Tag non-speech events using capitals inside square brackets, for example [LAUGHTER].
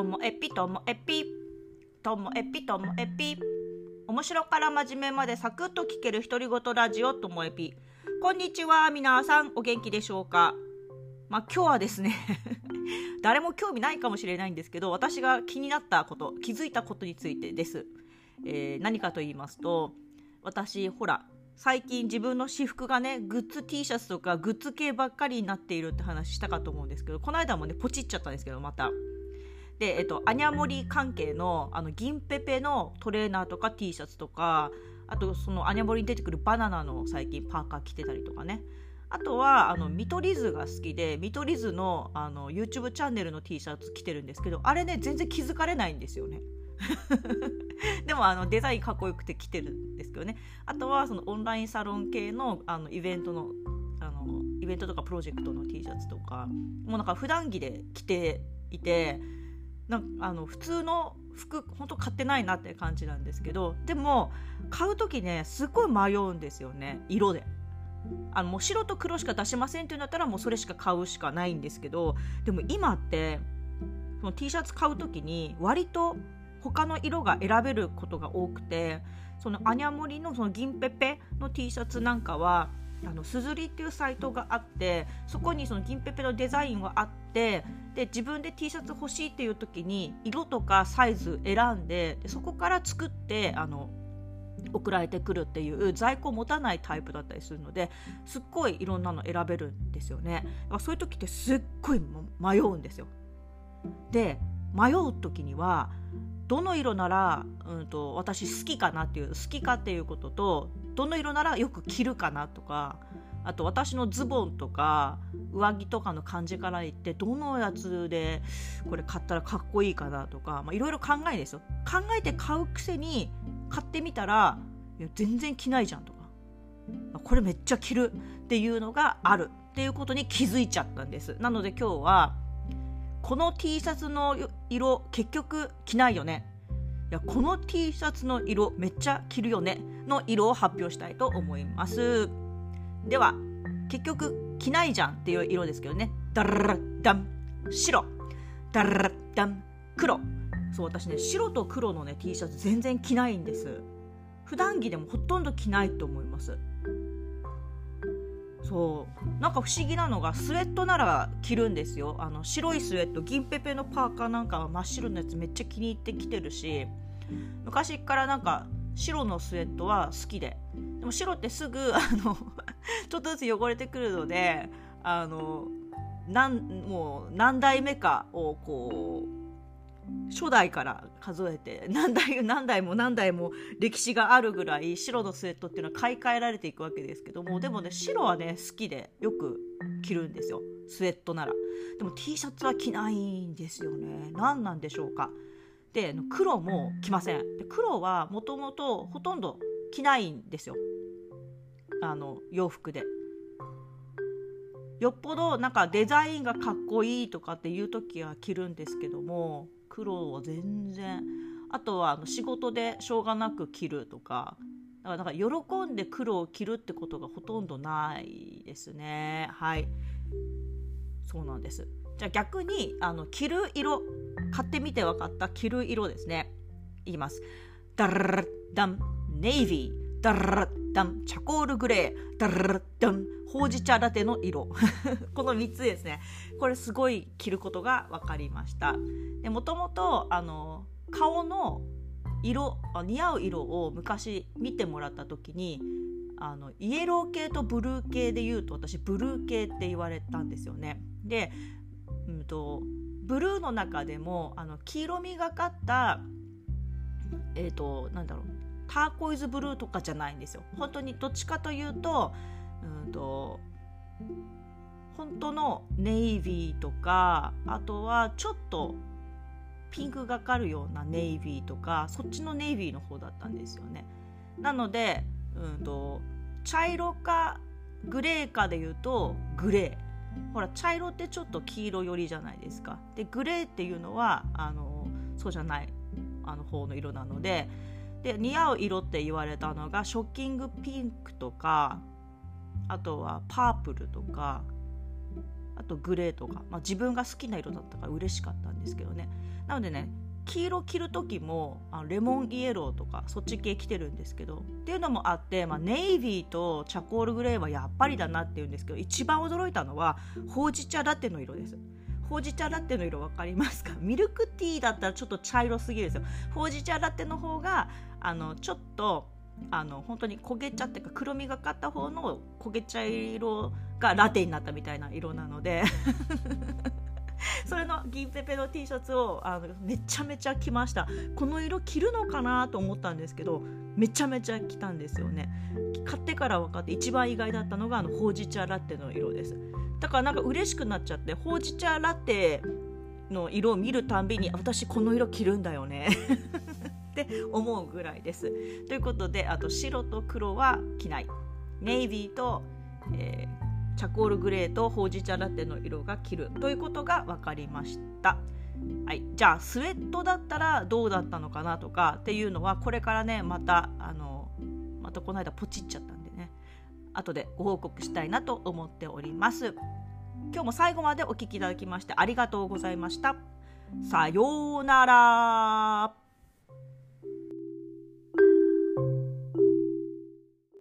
ともえぴともえぴともえぴともえぴ面白から真面目までサクッと聞ける独り言ラジオともえぴこんにちは皆さん。お元気でしょうか？まあ今日はですね [LAUGHS] 誰も興味ないかもしれないんですけど私が気になったこと気づいたことについてです、えー、何かと言いますと私ほら最近自分の私服がねグッズ T シャツとかグッズ系ばっかりになっているって話したかと思うんですけどこの間もねポチっちゃったんですけどまた。でえっとアニャモリ関係のあの銀ペペのトレーナーとか T シャツとかあとそのアニャモリに出てくるバナナの最近パーカー着てたりとかね。あとはあの見取り図が好きで見取り図のあの YouTube チャンネルの T シャツ着てるんですけどあれね全然気づかれないんですよね。[LAUGHS] でもあのデザインかっこよくて着てるんですけどね。あとはそのオンラインサロン系のあのイベントのあのイベントとかプロジェクトの T シャツとかもうなんか普段着で着ていてなあの普通の服本当買ってないなって感じなんですけどでも買う時ねすごい迷うんですよね色で。あのもう白と黒しか出しませんっていうんだったらもうそれしか買うしかないんですけどでも今ってその T シャツ買う時に割と他の色が選べることが多くてそのアニャモリのその銀ペペの T シャツなんかはあのすずりっていうサイトがあってそこにその銀ペペのデザインはあってで自分で T シャツ欲しいっていう時に色とかサイズ選んででそこから作ってあの送られてくるっていう在庫を持たないタイプだったりするのですっごいいろんなの選べるんですよね。そういう時ってすっごい迷うんですよ。で迷う時にはどの色なら、うんと、私好きかなっていう好きかっていうこととどの色ならよく着るかなとかあと私のズボンとか上着とかの感じから言ってどのやつでこれ買ったらかっこいいかなとかいろいろ考えですよ。考えて買うくせに買ってみたら全然着ないじゃんとかこれめっちゃ着るっていうのがあるっていうことに気づいちゃったんです。なので今日はこの T シャツの色結局着ないよね。いやこの T シャツの色めっちゃ着るよねの色を発表したいと思います。では結局着ないじゃんっていう色ですけどね。ダララダン白。ダララダン黒。そう私ね白と黒のね T シャツ全然着ないんです。普段着でもほとんど着ないと思います。そう。なんか不思議なのがスウェットなら着るんですよ。あの白いスウェット銀ペペのパーカーなんかは真っ白のやつめっちゃ気に入ってきてるし昔からなんか白のスウェットは好きで。でも白ってすぐ [LAUGHS] あのちょっとずつ汚れてくるのであのなんもう何代目かをこう初代から数えて [LAUGHS] 何代何代も何代も歴史があるぐらい白のスウェットっていうのは買い替えられていくわけですけどもでもね白はね好きでよく着るんですよ。スウェットなら。でも T シャツは着ないんですよね。何なんでしょうか。で黒も着ません。で黒はもともとほとんど着ないんですよ。あの洋服でよっぽどなんかデザインがかっこいいとかっていう時は着るんですけども黒は全然あとはあの仕事でしょうがなく着るとかだから喜んで黒を着るってことがほとんどないですね。はい。そうなんです。じゃあ逆にあの着る色買ってみて分かった着る色ですね。言います。ダラダンネイビダラッダンチャコールグレーダラッダンほうじ茶ラテの色この3つですねこれすごい着ることが分かりましたでもともとあの顔の色似合う色を昔見てもらった時にあのイエロー系とブルー系で言うと私ブルー系って言われたんですよねで、うんと、ブルーの中でもあの黄色みがかったえっ、ー、となんだろうターコイズブルーとかじゃないんですよ本当にどっちかというとうんと本当のネイビーとかあとはちょっとピンクがかるようなネイビーとかそっちのネイビーの方だったんですよね。なので、うんと、茶色かグレーかで言うとグレーほら茶色ってちょっと黄色寄りじゃないですか。でグレーっていうのはあのそうじゃないあの方の色なのでで似合う色って言われたのがショッキングピンクとかあとはパープルとかあとグレーとか、まあ、自分が好きな色だったから嬉しかったんですけどね。なのでね黄色着る時もあレモンイエローとかそっち系着てるんですけどっていうのもあって、まあ、ネイビーとチャコールグレーはやっぱりだなっていうんですけど一番驚いたのはほうじ茶ラテの色です。ほうじ茶ラテの色分かりますか？ミルクティーだったらちょっと茶色すぎるですよ。ほうじ茶ラテの方があのちょっとあの本当に焦げ茶っていうか黒みがかった方の焦げ茶色がラテになったみたいな色なので。[LAUGHS] それの銀ペペの T シャツをあのめちゃめちゃ着ました。この色着るのかなと思ったんですけどめちゃめちゃ着たんですよね。買ってから分かって一番意外だったのがあのほうじ茶ラテの色です。だからなんか嬉しくなっちゃってほうじ茶ラテの色を見るたんびに私この色着るんだよね。[LAUGHS] って思うぐらいです。ということであと白と黒は着ないネイビーと、えー、チャコールグレーとほうじ茶ラテの色が着るということが分かりました。はい、じゃあスウェットだったらどうだったのかなとかっていうのはこれからねまたあのまたこの間ポチっちゃったんでね後でご報告したいなと思っております。今日も最後までお聴きいただきましてありがとうございました。さようなら。